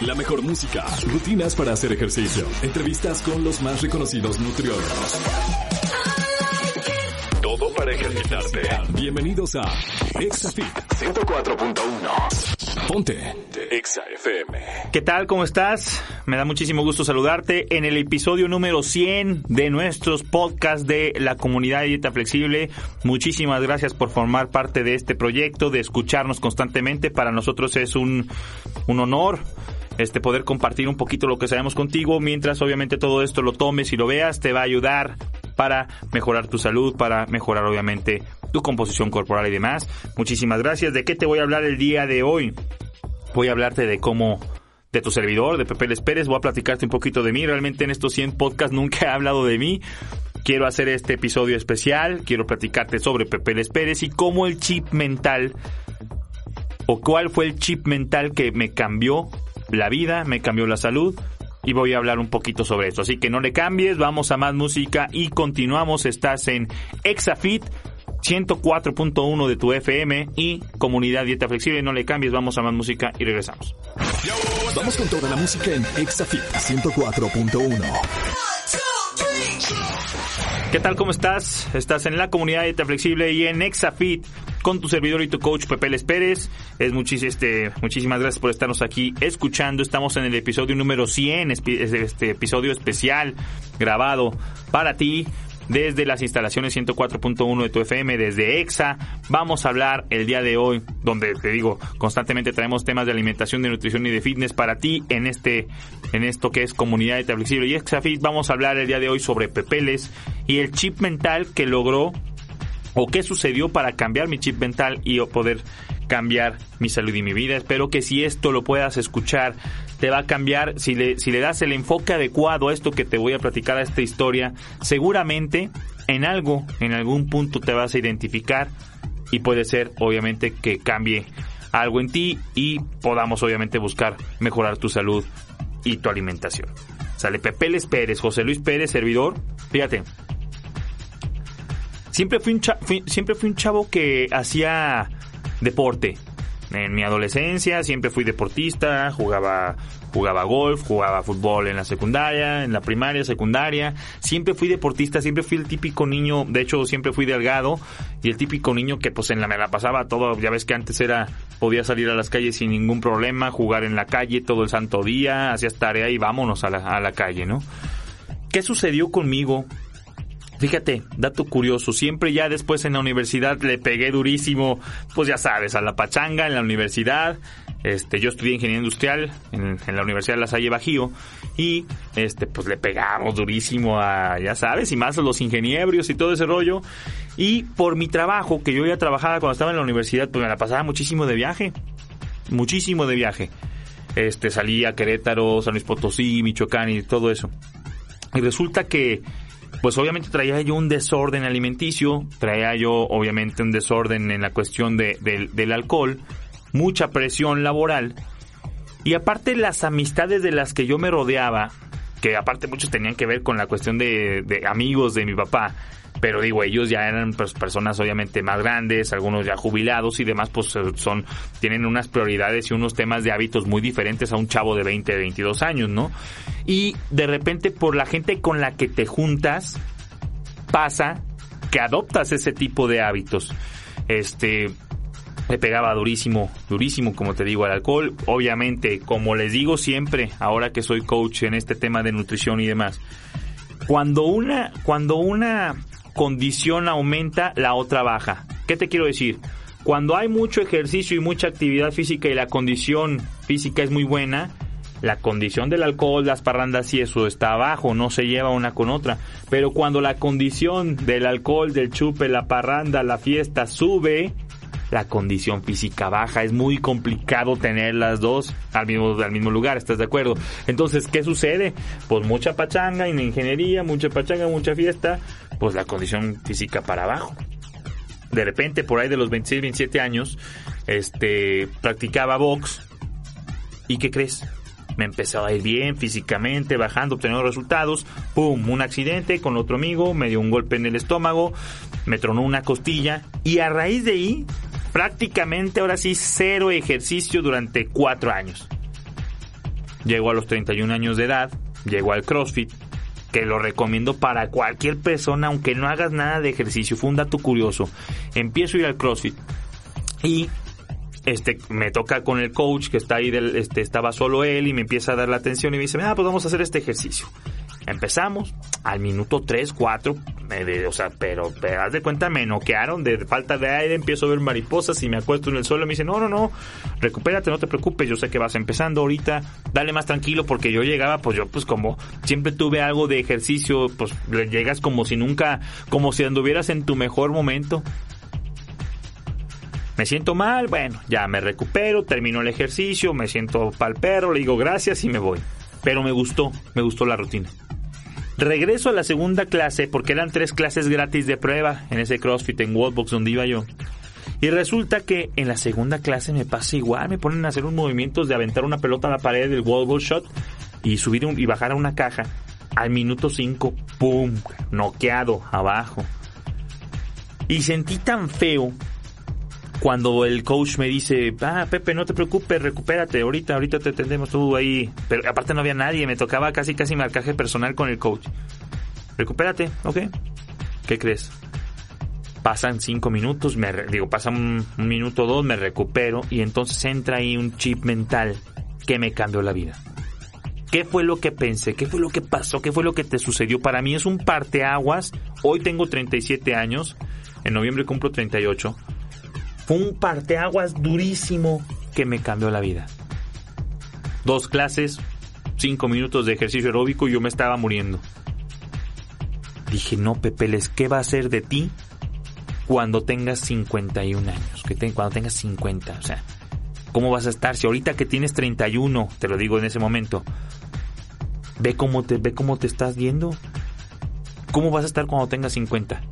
La mejor música, rutinas para hacer ejercicio, entrevistas con los más reconocidos nutriólogos. Todo para ejercitarte. Bienvenidos a ExaFit 104.1. Ponte Exa FM. ¿Qué tal? ¿Cómo estás? Me da muchísimo gusto saludarte en el episodio número 100 de nuestros podcasts de la comunidad de dieta flexible. Muchísimas gracias por formar parte de este proyecto, de escucharnos constantemente. Para nosotros es un, un honor este poder compartir un poquito lo que sabemos contigo, mientras obviamente todo esto lo tomes y lo veas, te va a ayudar para mejorar tu salud, para mejorar obviamente tu composición corporal y demás. Muchísimas gracias. ¿De qué te voy a hablar el día de hoy? Voy a hablarte de cómo de tu servidor, de Pepe Les Pérez, voy a platicarte un poquito de mí. Realmente en estos 100 podcasts nunca he hablado de mí. Quiero hacer este episodio especial, quiero platicarte sobre Pepe Les Pérez y cómo el chip mental o cuál fue el chip mental que me cambió la vida, me cambió la salud y voy a hablar un poquito sobre eso. Así que no le cambies, vamos a más música y continuamos. Estás en Exafit 104.1 de tu FM y Comunidad Dieta Flexible. No le cambies, vamos a más música y regresamos. Vamos con toda la música en ExaFit 104.1. ¿Qué tal? ¿Cómo estás? Estás en la comunidad Dieta Flexible y en Exafit con tu servidor y tu coach Pepe Les Pérez. Es muchis, este, muchísimas gracias por estarnos aquí escuchando. Estamos en el episodio número 100, este episodio especial grabado para ti desde las instalaciones 104.1 de tu FM, desde EXA. Vamos a hablar el día de hoy, donde te digo, constantemente traemos temas de alimentación, de nutrición y de fitness para ti en este, en esto que es comunidad de flexible y ExaFit. Vamos a hablar el día de hoy sobre Pepeles y el chip mental que logró o qué sucedió para cambiar mi chip mental y poder cambiar mi salud y mi vida. Espero que si esto lo puedas escuchar, te va a cambiar. Si le, das el enfoque adecuado a esto que te voy a platicar, a esta historia, seguramente en algo, en algún punto te vas a identificar y puede ser, obviamente, que cambie algo en ti y podamos, obviamente, buscar mejorar tu salud y tu alimentación. Sale Pepe Les Pérez, José Luis Pérez, servidor. Fíjate, siempre fui un, siempre fui un chavo que hacía deporte. En mi adolescencia siempre fui deportista, jugaba jugaba golf, jugaba fútbol en la secundaria, en la primaria, secundaria. Siempre fui deportista, siempre fui el típico niño, de hecho siempre fui delgado y el típico niño que pues en la me la pasaba todo, ya ves que antes era podía salir a las calles sin ningún problema, jugar en la calle todo el santo día, hacías tarea y vámonos a la, a la calle, ¿no? ¿Qué sucedió conmigo Fíjate, dato curioso, siempre ya después en la universidad le pegué durísimo, pues ya sabes, a la pachanga en la universidad. Este, yo estudié ingeniería industrial en, la Universidad de La Salle Bajío y este, pues le pegamos durísimo a, ya sabes, y más a los ingenieros y todo ese rollo. Y por mi trabajo, que yo ya trabajaba cuando estaba en la universidad, pues me la pasaba muchísimo de viaje. Muchísimo de viaje. Este, salía a Querétaro, San Luis Potosí, Michoacán y todo eso. Y resulta que pues obviamente traía yo un desorden alimenticio, traía yo obviamente un desorden en la cuestión de, del alcohol, mucha presión laboral. Y aparte las amistades de las que yo me rodeaba, que aparte muchos tenían que ver con la cuestión de, de amigos de mi papá, pero digo, ellos ya eran pues, personas obviamente más grandes, algunos ya jubilados y demás, pues eh, son, tienen unas prioridades y unos temas de hábitos muy diferentes a un chavo de 20, 22 años, ¿no? Y de repente por la gente con la que te juntas, pasa que adoptas ese tipo de hábitos. Este, me pegaba durísimo, durísimo, como te digo, al alcohol. Obviamente, como les digo siempre, ahora que soy coach en este tema de nutrición y demás, cuando una, cuando una condición aumenta, la otra baja. ¿Qué te quiero decir? Cuando hay mucho ejercicio y mucha actividad física y la condición física es muy buena, la condición del alcohol, las parrandas y eso está abajo, no se lleva una con otra. Pero cuando la condición del alcohol, del chupe, la parranda, la fiesta sube, la condición física baja. Es muy complicado tener las dos al mismo, al mismo lugar, ¿estás de acuerdo? Entonces, ¿qué sucede? Pues mucha pachanga en ingeniería, mucha pachanga, mucha fiesta, pues la condición física para abajo. De repente, por ahí de los 26, 27 años, este, practicaba box. ¿Y qué crees? me empezaba a ir bien físicamente, bajando, obteniendo resultados. ¡Pum! Un accidente con otro amigo, me dio un golpe en el estómago, me tronó una costilla y a raíz de ahí, prácticamente ahora sí, cero ejercicio durante cuatro años. Llego a los 31 años de edad, llego al CrossFit, que lo recomiendo para cualquier persona, aunque no hagas nada de ejercicio. Fue un dato curioso. Empiezo a ir al CrossFit y este, me toca con el coach que está ahí, del, este, estaba solo él y me empieza a dar la atención y me dice, ah, pues vamos a hacer este ejercicio. Empezamos, al minuto 3, 4, o sea, pero, pero haz de cuenta, me noquearon de falta de aire, empiezo a ver mariposas y me acuesto en el suelo y me dice, no, no, no, recupérate, no te preocupes, yo sé que vas empezando ahorita, dale más tranquilo porque yo llegaba, pues yo pues como siempre tuve algo de ejercicio, pues llegas como si nunca, como si anduvieras en tu mejor momento. Me siento mal, bueno, ya me recupero, termino el ejercicio, me siento pal perro, le digo gracias y me voy. Pero me gustó, me gustó la rutina. Regreso a la segunda clase porque eran tres clases gratis de prueba en ese CrossFit en Wallbox donde iba yo. Y resulta que en la segunda clase me pasa igual, me ponen a hacer unos movimientos de aventar una pelota a la pared del wall shot y subir y bajar a una caja. Al minuto 5, ¡pum! Noqueado abajo. Y sentí tan feo cuando el coach me dice, ah, Pepe, no te preocupes, recupérate, ahorita, ahorita te atendemos tú ahí. Pero aparte no había nadie, me tocaba casi, casi marcaje personal con el coach. Recupérate, ¿ok? ¿Qué crees? Pasan cinco minutos, me digo, pasan un, minuto o dos, me recupero y entonces entra ahí un chip mental que me cambió la vida. ¿Qué fue lo que pensé? ¿Qué fue lo que pasó? ¿Qué fue lo que te sucedió? Para mí es un parteaguas. Hoy tengo 37 años. En noviembre cumplo 38 fue un parteaguas durísimo que me cambió la vida. Dos clases, cinco minutos de ejercicio aeróbico y yo me estaba muriendo. Dije, no, Pepeles, ¿qué va a ser de ti cuando tengas 51 años? Que cuando tengas 50, o sea, ¿cómo vas a estar? Si ahorita que tienes 31, te lo digo en ese momento, ve cómo te, ve cómo te estás viendo. ¿Cómo vas a estar cuando tengas 50?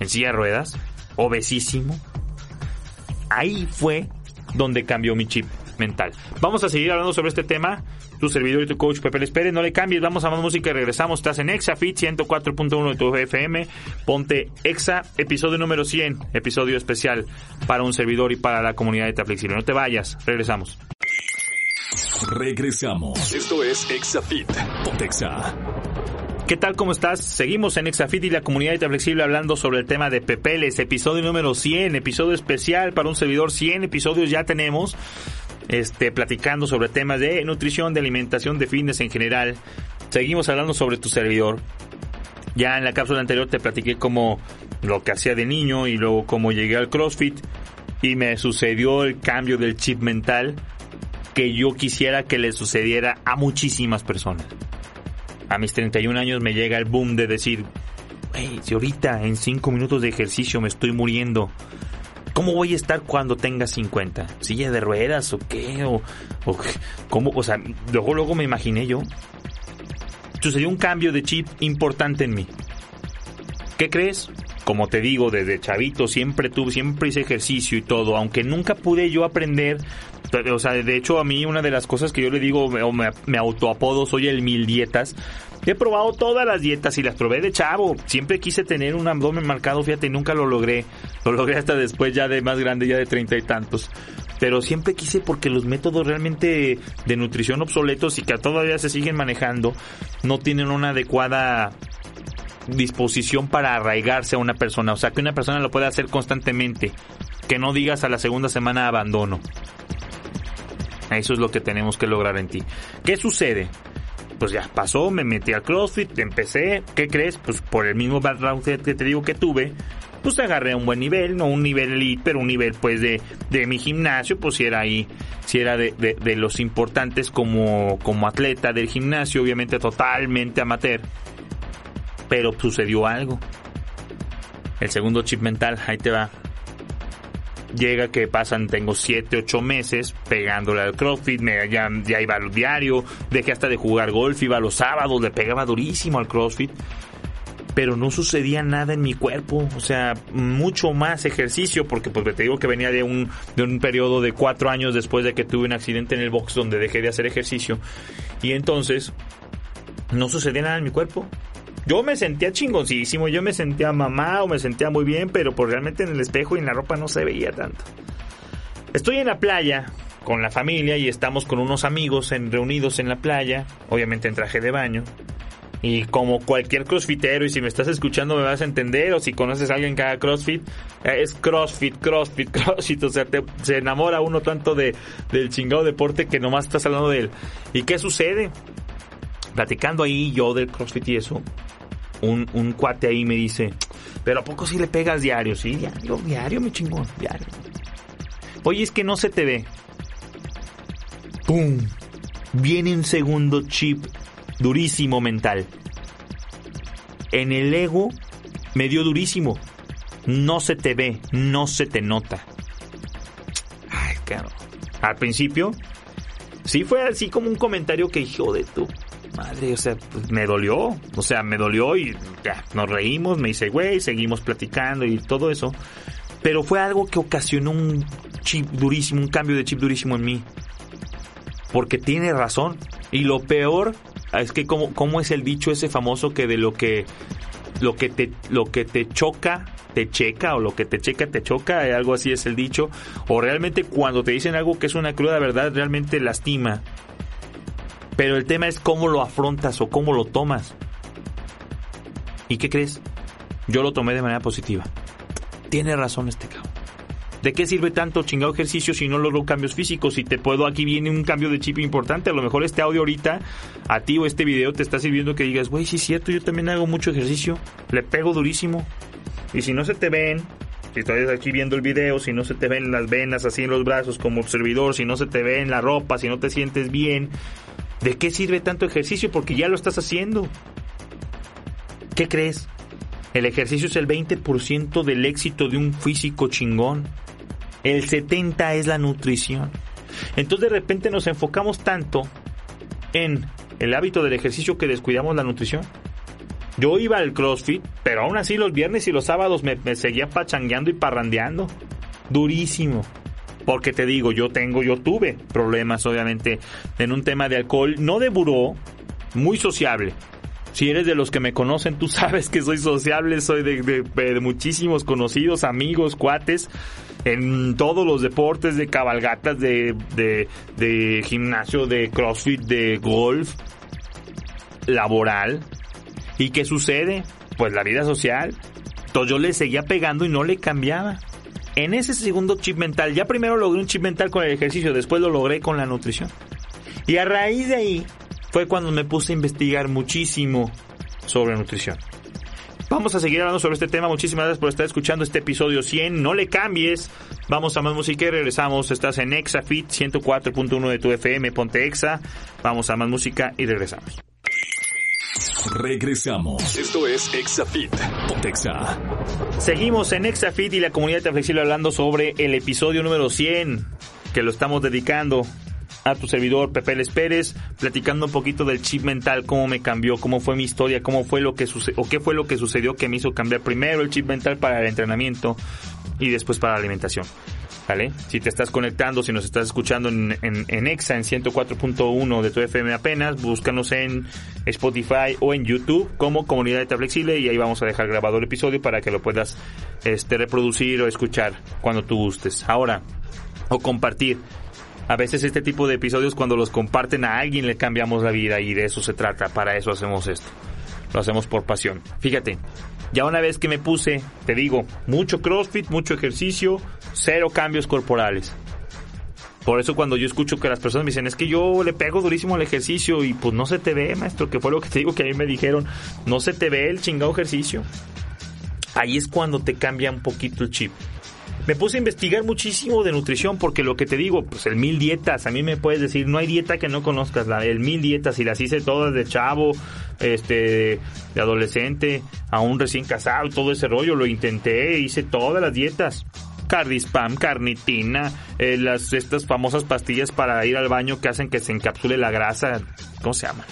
¿En silla de ruedas? ¿Obesísimo? Ahí fue donde cambió mi chip mental. Vamos a seguir hablando sobre este tema. Tu servidor y tu coach Pepe Les Pérez, no le cambies, vamos a más música y regresamos. Estás en ExaFit 104.1 de tu FM. Ponte Exa, episodio número 100, episodio especial para un servidor y para la comunidad de Flexible. No te vayas, regresamos. Regresamos. Esto es ExaFit. Ponte Exa. ¿Qué tal? ¿Cómo estás? Seguimos en Exafit y la comunidad Flexible hablando sobre el tema de Pepeles, episodio número 100, episodio especial para un servidor, 100 episodios ya tenemos, este, platicando sobre temas de nutrición, de alimentación, de fitness en general. Seguimos hablando sobre tu servidor. Ya en la cápsula anterior te platiqué como lo que hacía de niño y luego cómo llegué al CrossFit y me sucedió el cambio del chip mental que yo quisiera que le sucediera a muchísimas personas a mis 31 años me llega el boom de decir, hey, si ahorita en 5 minutos de ejercicio me estoy muriendo, ¿cómo voy a estar cuando tenga 50? ¿Silla de ruedas o qué? ¿O, o cómo? O sea, luego, luego me imaginé yo. Sucedió un cambio de chip importante en mí. ¿Qué crees? Como te digo, desde chavito siempre tuve, siempre hice ejercicio y todo, aunque nunca pude yo aprender o sea, de hecho a mí una de las cosas que yo le digo, me, me autoapodo, soy el mil dietas. He probado todas las dietas y las probé de chavo. Siempre quise tener un abdomen marcado, fíjate, nunca lo logré. Lo logré hasta después ya de más grande, ya de treinta y tantos. Pero siempre quise porque los métodos realmente de nutrición obsoletos y que todavía se siguen manejando no tienen una adecuada disposición para arraigarse a una persona. O sea, que una persona lo pueda hacer constantemente. Que no digas a la segunda semana abandono. Eso es lo que tenemos que lograr en ti. ¿Qué sucede? Pues ya pasó, me metí al CrossFit, empecé, ¿qué crees? Pues por el mismo background que te digo que tuve, pues agarré un buen nivel, no un nivel elite, pero un nivel pues de, de mi gimnasio, pues si era ahí, si era de, de, los importantes como, como atleta del gimnasio, obviamente totalmente amateur. Pero sucedió algo. El segundo chip mental, ahí te va. llega que pasan, tengo 7, 8 meses pegándole al CrossFit, me, ya, ya iba al diario, dejé hasta de jugar golf, iba los sábados, le pegaba durísimo al CrossFit pero no sucedía nada en mi cuerpo, o sea, mucho más ejercicio, porque pues te digo que venía de un, de un periodo de cuatro años después de que tuve un accidente en el box donde dejé de hacer ejercicio, y entonces no sucedía nada en mi cuerpo. Yo me sentía chingoncísimo, yo me sentía mamá o me sentía muy bien, pero pues realmente en el espejo y en la ropa no se veía tanto. Estoy en la playa con la familia y estamos con unos amigos reunidos en la playa, obviamente en traje de baño. Y como cualquier crossfitero, y si me estás escuchando me vas a entender, o si conoces a alguien que haga crossfit, eh, es crossfit, crossfit, crossfit. O sea, se enamora uno tanto de, del chingado deporte que nomás estás hablando de él. ¿Y qué sucede? Platicando ahí yo del crossfit y eso, un, un cuate ahí me dice, pero ¿a poco si le pegas diario? Sí, diario, diario, mi chingón, diario. Oye, es que no se te ve. ¡Pum! Viene un segundo chip durísimo mental. En el ego me dio durísimo. No se te ve, no se te nota. Ay, claro. Al principio, sí fue así como un comentario que hijo de tu madre, o sea, pues, me dolió. O sea, me dolió y ya, nos reímos, me hice güey, seguimos platicando y todo eso. Pero fue algo que ocasionó un chip durísimo, un cambio de chip durísimo en mí. Porque tiene razón. Y lo peor es que cómo, cómo es el dicho ese famoso que de lo que lo que te lo que te choca te checa o lo que te checa te choca, algo así es el dicho, o realmente cuando te dicen algo que es una cruda verdad realmente lastima. Pero el tema es cómo lo afrontas o cómo lo tomas. ¿Y qué crees? Yo lo tomé de manera positiva. Tiene razón este cabrón. ¿De qué sirve tanto chingado ejercicio si no logro cambios físicos? Si te puedo, aquí viene un cambio de chip importante. A lo mejor este audio ahorita, a ti o este video te está sirviendo que digas, güey, sí es cierto, yo también hago mucho ejercicio. Le pego durísimo. Y si no se te ven, si estás aquí viendo el video, si no se te ven las venas así en los brazos como observador, si no se te ve en la ropa, si no te sientes bien, ¿de qué sirve tanto ejercicio? Porque ya lo estás haciendo. ¿Qué crees? El ejercicio es el 20% del éxito de un físico chingón. El 70 es la nutrición. Entonces de repente nos enfocamos tanto en el hábito del ejercicio que descuidamos la nutrición. Yo iba al CrossFit, pero aún así los viernes y los sábados me, seguía pachangueando y parrandeando. Durísimo. Porque te digo, yo tengo, yo tuve problemas obviamente en un tema de alcohol, no de buró, muy sociable. Si eres de los que me conocen, tú sabes que soy sociable, soy de muchísimos conocidos, amigos, cuates en todos los deportes, de cabalgatas, de, de, gimnasio, de crossfit, de golf, laboral. ¿Y qué sucede? Pues la vida social. Entonces yo le seguía pegando y no le cambiaba. En ese segundo chip mental, ya primero logré un chip mental con el ejercicio, después lo logré con la nutrición. Y a raíz de ahí fue cuando me puse a investigar muchísimo sobre nutrición. Vamos a seguir hablando sobre este tema. Muchísimas gracias por estar escuchando este episodio 100. No le cambies. Vamos a más música y regresamos. Estás en ExaFit 104.1 de tu FM. Ponte Exa. Vamos a más música y regresamos. Regresamos. Esto es ExaFit. Ponte Exa. Seguimos en ExaFit y la comunidad flexible hablando sobre el episodio número 100 que lo estamos dedicando a tu servidor Pepe Les Pérez, platicando un poquito del chip mental, cómo me cambió, cómo fue mi historia, cómo fue lo que sucedió, o qué fue lo que sucedió que me hizo cambiar primero el chip mental para el entrenamiento y después para la alimentación. Si te estás conectando, si nos estás escuchando en, en, EXA, en 104.1 de tu FM apenas, búscanos en Spotify o en YouTube como Comunidad de Flexible y ahí vamos a dejar grabado el episodio para que lo puedas este, reproducir o escuchar cuando tú gustes. Ahora, o compartir a veces este tipo de episodios cuando los comparten a alguien le cambiamos la vida y de eso se trata, para eso hacemos esto. Lo hacemos por pasión. Fíjate, ya una vez que me puse, te digo, mucho CrossFit, mucho ejercicio, cero cambios corporales. Por eso cuando yo escucho que las personas me dicen, es que yo le pego durísimo al ejercicio y pues no se te ve, maestro, que fue lo que te digo que a mí me dijeron, no se te ve el chingado ejercicio. Ahí es cuando te cambia un poquito el chip me puse a investigar muchísimo de nutrición porque lo que te digo, pues el mil dietas, a mí me puedes decir, no hay dieta que no conozcas, la, el mil dietas y las hice todas de chavo, este, de adolescente, aún recién casado, todo ese rollo, lo intenté, hice todas las dietas. cardispam, carnitina, eh, las, estas famosas pastillas para ir al baño que hacen que se encapsule la grasa, ¿cómo se llama?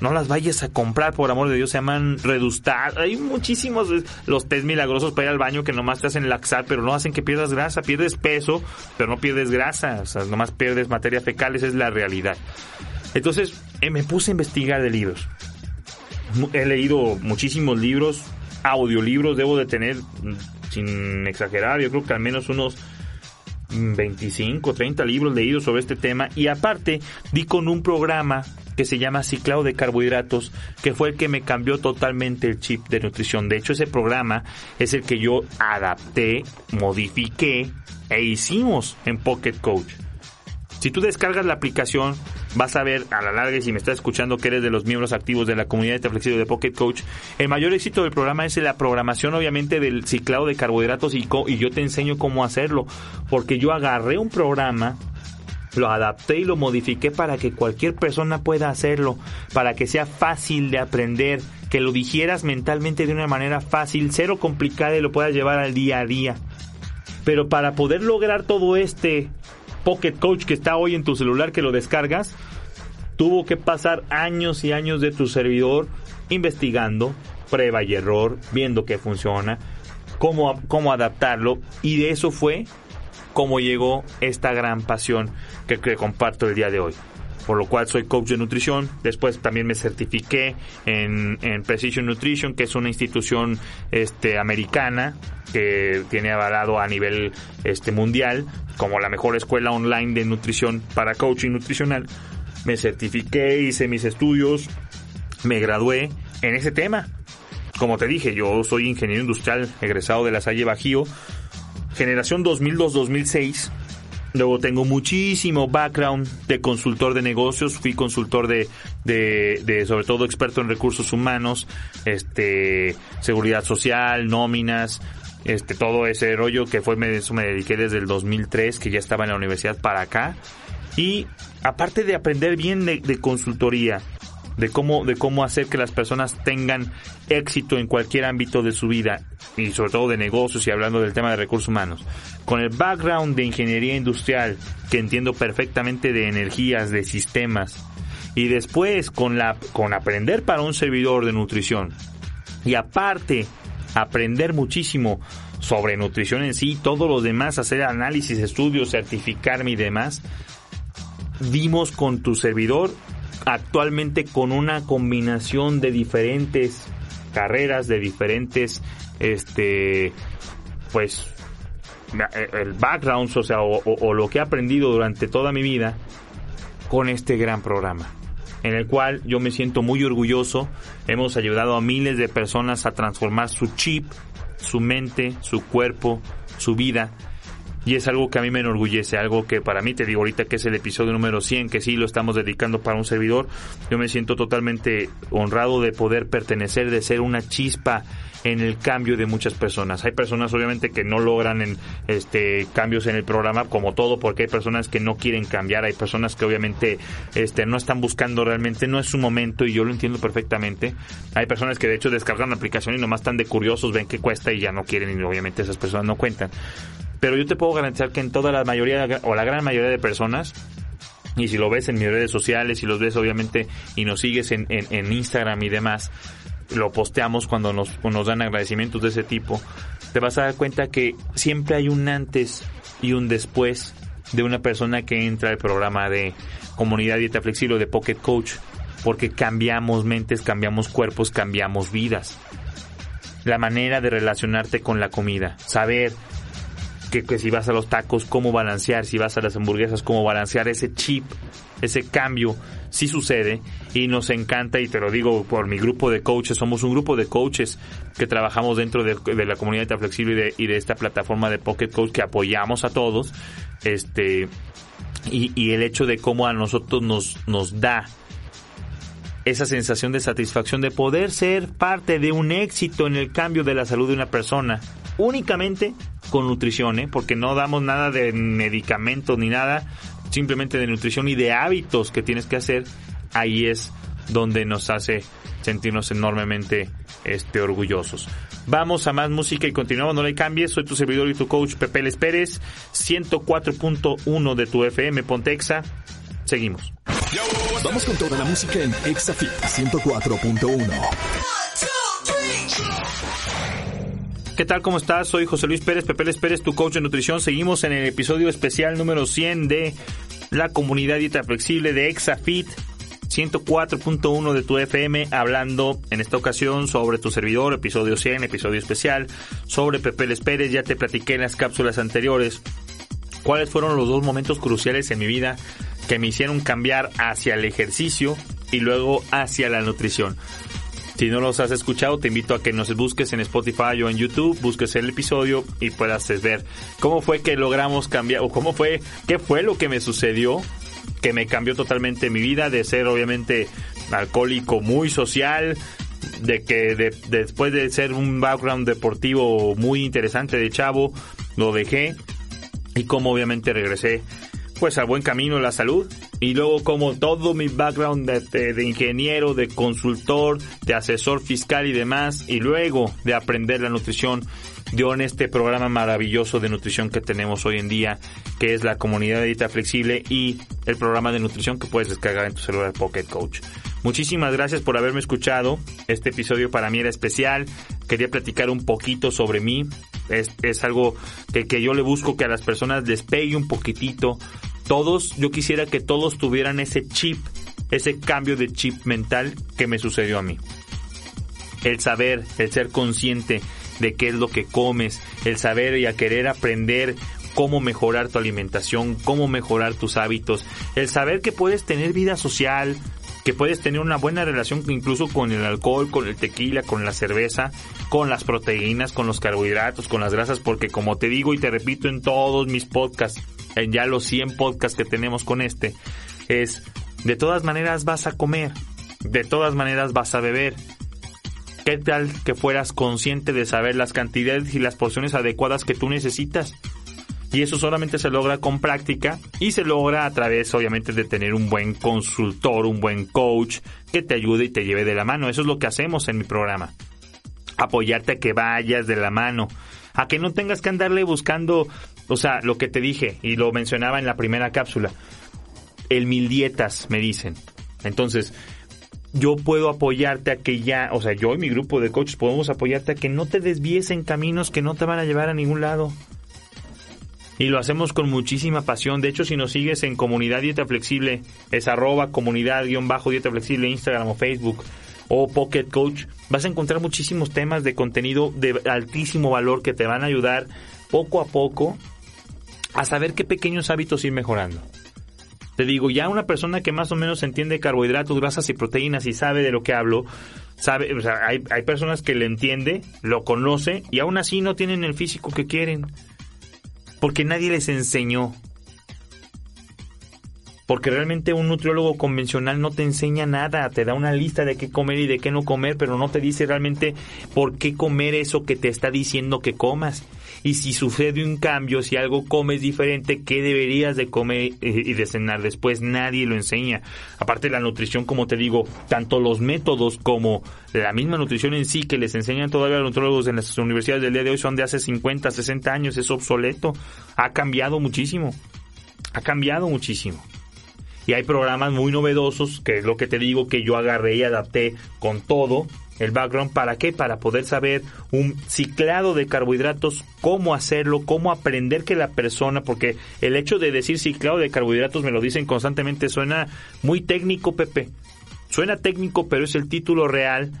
No las vayas a comprar, por amor de Dios, se llaman redustar. Hay muchísimos los test milagrosos para ir al baño que nomás te hacen laxar, pero no hacen que pierdas grasa, pierdes peso, pero no pierdes grasa, o sea, nomás pierdes materia fecal, esa es la realidad. Entonces, eh, me puse a investigar de libros. He leído muchísimos libros, audiolibros, debo de tener, sin exagerar, yo creo que al menos unos 25, 30 libros leídos sobre este tema y aparte di con un programa que se llama Ciclado de Carbohidratos, que fue el que me cambió totalmente el chip de nutrición. De hecho, ese programa es el que yo adapté, modifiqué e hicimos en Pocket Coach. Si tú descargas la aplicación, vas a ver a la larga, y si me estás escuchando que eres de los miembros activos de la comunidad de flexible de Pocket Coach, el mayor éxito del programa es la programación, obviamente, del ciclado de carbohidratos y, y yo te enseño cómo hacerlo. Porque yo agarré un programa lo adapté y lo modifiqué para que cualquier persona pueda hacerlo, para que sea fácil de aprender, que lo digieras mentalmente de una manera fácil, cero complicada y lo puedas llevar al día a día. Pero para poder lograr todo este Pocket Coach que está hoy en tu celular que lo descargas, tuvo que pasar años y años de tu servidor investigando, prueba y error, viendo que funciona, cómo, cómo adaptarlo y de eso fue cómo llegó esta gran pasión que, comparto el día de hoy por lo cual soy coach de nutrición. Después también me certifiqué en, Precision Nutrition, que es una institución este, americana que tiene avalado a nivel este, mundial como la mejor escuela online de nutrición para coaching nutricional. Me certifiqué, hice mis estudios, me gradué en ese tema. Como te dije, yo soy ingeniero industrial egresado de la Salle Bajío generación 2002-2006. Luego tengo muchísimo background de consultor de negocios, fui consultor de, de, sobre todo experto en recursos humanos, este, seguridad social, nóminas, este, todo ese rollo que fue, me, eso me dediqué desde el 2003, que ya estaba en la universidad para acá. Y aparte de aprender bien de consultoría, de cómo, de cómo hacer que las personas tengan éxito en cualquier ámbito de su vida y sobre todo de negocios y hablando del tema de recursos humanos. Con el background de ingeniería industrial, que entiendo perfectamente de energías, de sistemas, y después con la, con aprender para un servidor de nutrición. Y aparte, aprender muchísimo sobre nutrición en sí, todos los demás, hacer análisis, estudios, certificarme y demás, dimos con tu servidor actualmente con una combinación de diferentes carreras, de diferentes, este, pues, el background, o sea, o, lo que he aprendido durante toda mi vida con este gran programa en el cual yo me siento muy orgulloso. Hemos ayudado a miles de personas a transformar su chip, su mente, su cuerpo, su vida y es algo que a mí me enorgullece, algo que para mí, te digo ahorita que es el episodio número 100, que sí lo estamos dedicando para un servidor, yo me siento totalmente honrado de poder pertenecer, de ser una chispa en el cambio de muchas personas. Hay personas obviamente que no logran en, este cambios en el programa como todo porque hay personas que no quieren cambiar, hay personas que obviamente este no están buscando realmente, no es su momento y yo lo entiendo perfectamente. Hay personas que de hecho descargan la aplicación y nomás están de curiosos, ven que cuesta y ya no quieren y obviamente esas personas no cuentan. Pero yo te puedo garantizar que en toda la mayoría o la gran mayoría de personas y si lo ves en mis redes sociales, si los ves obviamente y nos sigues en, en, Instagram y demás, lo posteamos cuando nos, nos dan agradecimientos de ese tipo, te vas a dar cuenta que siempre hay un antes y un después de una persona que entra al programa de comunidad dieta flexible de Pocket Coach, porque cambiamos mentes, cambiamos cuerpos, cambiamos vidas. La manera de relacionarte con la comida, saber que, si vas a los tacos, cómo balancear, si vas a las hamburguesas, cómo balancear ese chip, ese cambio, sí sucede y nos encanta y te lo digo por mi grupo de coaches, somos un grupo de coaches que trabajamos dentro de, la comunidad de Flexible y de, y de, esta plataforma de Pocket Coach que apoyamos a todos, este, y, y el hecho de cómo a nosotros nos, nos da esa sensación de satisfacción de poder ser parte de un éxito en el cambio de la salud de una persona únicamente con nutrición, ¿eh? porque no damos nada de medicamentos ni nada, simplemente de nutrición y de hábitos que tienes que hacer. Ahí es donde nos hace sentirnos enormemente este, orgullosos. Vamos a más música y continuamos, no le cambies. Soy tu servidor y tu coach Pepe Les Pérez, 104.1 de tu FM Pontexa. Seguimos. Vamos con toda la música en Exafit 104.1. ¿Qué tal? ¿Cómo estás? Soy José Luis Pérez, Pepe Les Pérez, tu coach de nutrición. Seguimos en el episodio especial número 100 de la comunidad dieta flexible de Exafit 104.1 de tu FM, hablando en esta ocasión sobre tu servidor, episodio 100, episodio especial, sobre Pepe Les Pérez. Ya te platiqué en las cápsulas anteriores cuáles fueron los dos momentos cruciales en mi vida que me hicieron cambiar hacia el ejercicio y luego hacia la nutrición. Si no los has escuchado, te invito a que nos busques en Spotify o en YouTube, busques el episodio y puedas ver cómo fue que logramos cambiar o cómo fue, qué fue lo que me sucedió que me cambió totalmente mi vida de ser obviamente alcohólico muy social, de que después de ser un background deportivo muy interesante de chavo, lo dejé y cómo obviamente regresé pues al buen camino la salud y luego como todo mi background de, de, ingeniero, de consultor, de asesor fiscal y demás y luego de aprender la nutrición dio en este programa maravilloso de nutrición que tenemos hoy en día que es la comunidad de dieta flexible y el programa de nutrición que puedes descargar en tu celular Pocket Coach. Muchísimas gracias por haberme escuchado. Este episodio para mí era especial. Quería platicar un poquito sobre mí. Es, es algo que, que yo le busco que a las personas les pegue un poquitito todos, yo quisiera que todos tuvieran ese chip, ese cambio de chip mental que me sucedió a mí. El saber, el ser consciente de qué es lo que comes, el saber y a querer aprender cómo mejorar tu alimentación, cómo mejorar tus hábitos, el saber que puedes tener vida social, que puedes tener una buena relación incluso con el alcohol, con el tequila, con la cerveza, con las proteínas, con los carbohidratos, con las grasas, porque como te digo y te repito en todos mis podcasts, en ya los 100 podcasts que tenemos con este, es de todas maneras vas a comer, de todas maneras vas a beber. ¿Qué tal que fueras consciente de saber las cantidades y las porciones adecuadas que tú necesitas? Y eso solamente se logra con práctica y se logra a través, obviamente, de tener un buen consultor, un buen coach que te ayude y te lleve de la mano. Eso es lo que hacemos en mi programa. Apoyarte a que vayas de la mano. A que no tengas que andarle buscando o sea, lo que te dije y lo mencionaba en la primera cápsula. El mil dietas, me dicen. Entonces, yo puedo apoyarte a que ya, o sea, yo y mi grupo de coaches podemos apoyarte a que no te desvíes en caminos que no te van a llevar a ningún lado. Y lo hacemos con muchísima pasión. De hecho, si nos sigues en Comunidad Dieta Flexible, es arroba comunidad-dieta flexible, Instagram o Facebook o Pocket Coach, vas a encontrar muchísimos temas de contenido de altísimo valor que te van a ayudar poco a poco a saber qué pequeños hábitos ir mejorando. Te digo, ya una persona que más o menos entiende carbohidratos, grasas y proteínas y sabe de lo que hablo, sabe, o sea, hay, hay personas que le entiende, lo conoce y aún así no tienen el físico que quieren. Porque nadie les enseñó. Porque realmente un nutriólogo convencional no te enseña nada, te da una lista de qué comer y de qué no comer, pero no te dice realmente por qué comer eso que te está diciendo que comas y si sucede un cambio, si algo comes diferente, qué deberías de comer y de cenar después, nadie lo enseña. Aparte de la nutrición, como te digo, tanto los métodos como la misma nutrición en sí que les enseñan todavía a los nutriólogos en las universidades del día de hoy son de hace 50, 60 años, es obsoleto, ha cambiado muchísimo, ha cambiado muchísimo. Y hay programas muy novedosos, que es lo que te digo, que yo agarré y adapté con todo el background, ¿para qué? Para poder saber un ciclado de carbohidratos, cómo hacerlo, cómo aprender que la persona, porque el hecho de decir ciclado de carbohidratos me lo dicen constantemente, suena muy técnico, Pepe. Suena técnico, pero es el título real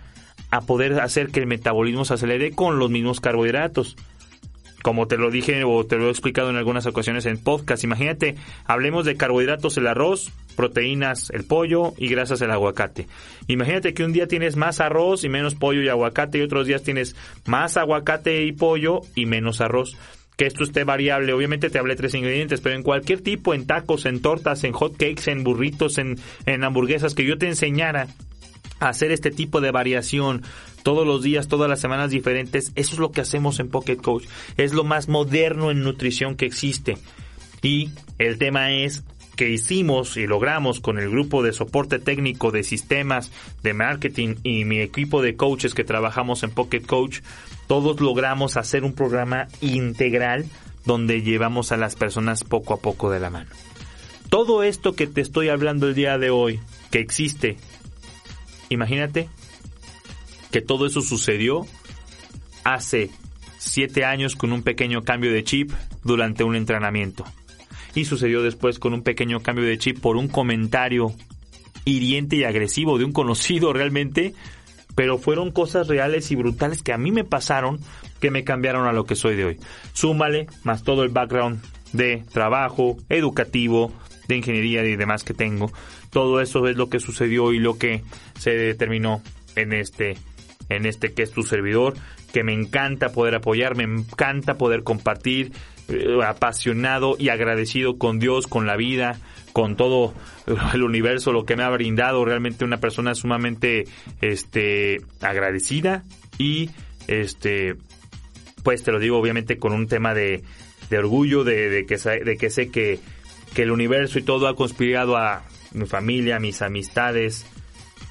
a poder hacer que el metabolismo se acelere con los mismos carbohidratos como te lo dije o te lo he explicado en algunas ocasiones en podcast. Imagínate, hablemos de carbohidratos el arroz, proteínas el pollo y grasas el aguacate. Imagínate que un día tienes más arroz y menos pollo y aguacate y otros días tienes más aguacate y pollo y menos arroz. Que esto esté variable. Obviamente te hablé tres ingredientes, pero en cualquier tipo, en tacos, en tortas, en hot cakes, en burritos, en, en hamburguesas, que yo te enseñara a hacer este tipo de variación todos los días, todas las semanas diferentes. Eso es lo que hacemos en Pocket Coach. Es lo más moderno en nutrición que existe. Y el tema es que hicimos y logramos con el grupo de soporte técnico de sistemas de marketing y mi equipo de coaches que trabajamos en Pocket Coach, todos logramos hacer un programa integral donde llevamos a las personas poco a poco de la mano. Todo esto que te estoy hablando el día de hoy, que existe, imagínate que todo eso sucedió hace siete años con un pequeño cambio de chip durante un entrenamiento. Y sucedió después con un pequeño cambio de chip por un comentario hiriente y agresivo de un conocido realmente, pero fueron cosas reales y brutales que a mí me pasaron que me cambiaron a lo que soy de hoy. Súmale más todo el background de trabajo, educativo, de ingeniería y demás que tengo. Todo eso es lo que sucedió y lo que se determinó en este en este que es tu servidor, que me encanta poder apoyar, me encanta poder compartir, eh, apasionado y agradecido con Dios, con la vida, con todo el universo, lo que me ha brindado, realmente una persona sumamente este agradecida y este pues te lo digo obviamente con un tema de, de orgullo, de, de, que, de que sé que, que el universo y todo ha conspirado a mi familia, mis amistades,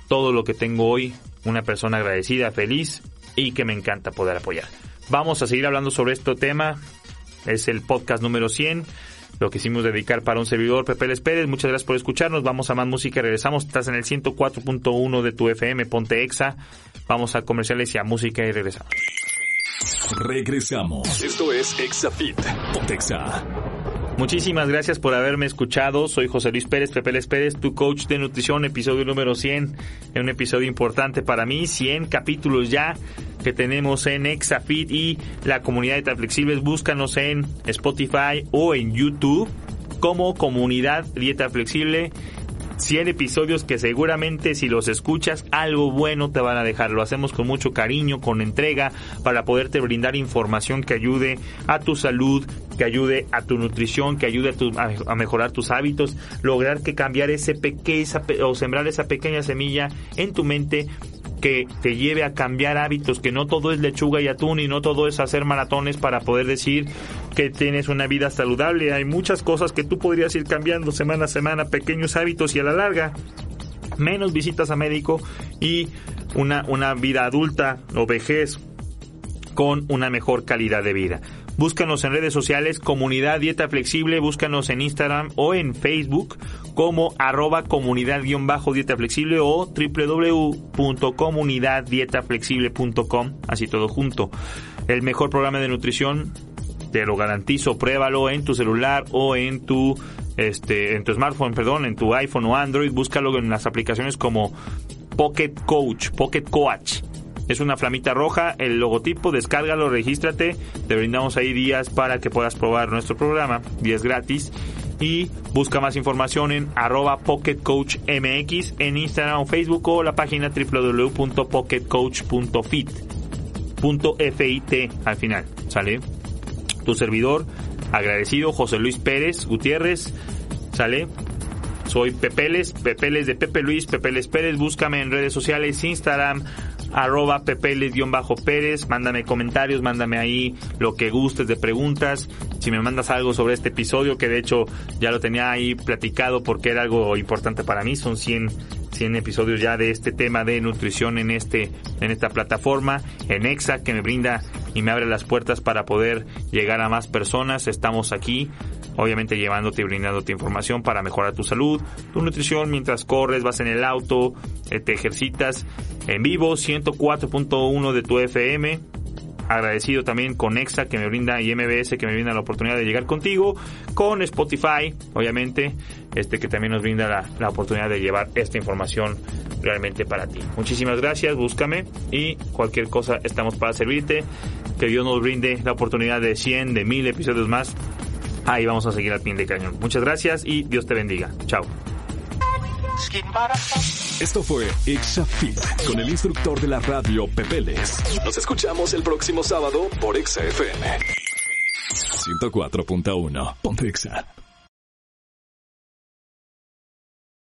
todo lo que tengo hoy, una persona agradecida, feliz y que me encanta poder apoyar. Vamos a seguir hablando sobre este tema. Es el podcast número 100. Lo que hicimos dedicar para un servidor, Pepe Les Pérez. Muchas gracias por escucharnos. Vamos a más música y regresamos. Estás en el 104.1 de tu FM, Ponte Exa. Vamos a comerciales y a música y regresamos. Regresamos. Esto es Exafit. Pontexa. Muchísimas gracias por haberme escuchado. Soy José Luis Pérez, Pepe Les Pérez, tu coach de nutrición, episodio número 100. Es un episodio importante para mí. 100 capítulos ya que tenemos en Exafit y la comunidad de Tan Flexibles. Búscanos en Spotify o en YouTube como comunidad Dieta Flexible 100 episodios que seguramente si los escuchas algo bueno te van a dejar. Lo hacemos con mucho cariño, con entrega, para poderte brindar información que ayude a tu salud, que ayude a tu nutrición, que ayude a, a mejorar tus hábitos, lograr que cambiar ese pequeño o sembrar esa pequeña semilla en tu mente que te lleve a cambiar hábitos, que no todo es lechuga y atún y no todo es hacer maratones para poder decir que tienes una vida saludable. Hay muchas cosas que tú podrías ir cambiando semana a semana, pequeños hábitos y a la larga menos visitas a médico y una, una vida adulta o vejez con una mejor calidad de vida. Búscanos en redes sociales, Comunidad Dieta Flexible, búscanos en Instagram o en Facebook como arroba comunidad-dieta flexible o www.comunidaddietaflexible.com, así todo junto. El mejor programa de nutrición, te lo garantizo, pruébalo en tu celular o en tu este en tu smartphone, perdón, en tu iPhone o Android, búscalo en las aplicaciones como Pocket Coach, Pocket Coach. Es una flamita roja, el logotipo, descárgalo, regístrate, te brindamos ahí días para que puedas probar nuestro programa, días gratis y busca más información en arroba pocketcoachmx en Instagram o Facebook o la página www.pocketcoach.fit .fit al final, ¿sale? Tu servidor, agradecido, José Luis Pérez Gutiérrez, ¿sale? Soy Pepeles, Pepeles de Pepe Luis, Pepeles Pérez, búscame en redes sociales, Instagram, arroba pepeles-pérez, mándame comentarios, mándame ahí lo que gustes de preguntas, si me mandas algo sobre este episodio, que de hecho ya lo tenía ahí platicado porque era algo importante para mí, son 100 100 episodios ya de este tema de nutrición en este en esta plataforma en Exa que me brinda y me abre las puertas para poder llegar a más personas. Estamos aquí obviamente llevándote y brindándote información para mejorar tu salud, tu nutrición mientras corres, vas en el auto, eh, te ejercitas en vivo 104.1 de tu FM. Agradecido también con Exa que me brinda y MBS que me brinda la oportunidad de llegar contigo, con Spotify, obviamente, este que también nos brinda la, la oportunidad de llevar esta información realmente para ti. Muchísimas gracias, búscame y cualquier cosa estamos para servirte. Que Dios nos brinde la oportunidad de 100, de 1000 episodios más ahí vamos a seguir al pie de cañón. Muchas gracias y Dios te bendiga. Chao. Esto fue Exafit con el instructor de la radio Pepeles. Nos escuchamos el próximo sábado por XFM 104.1. Ponte Exa.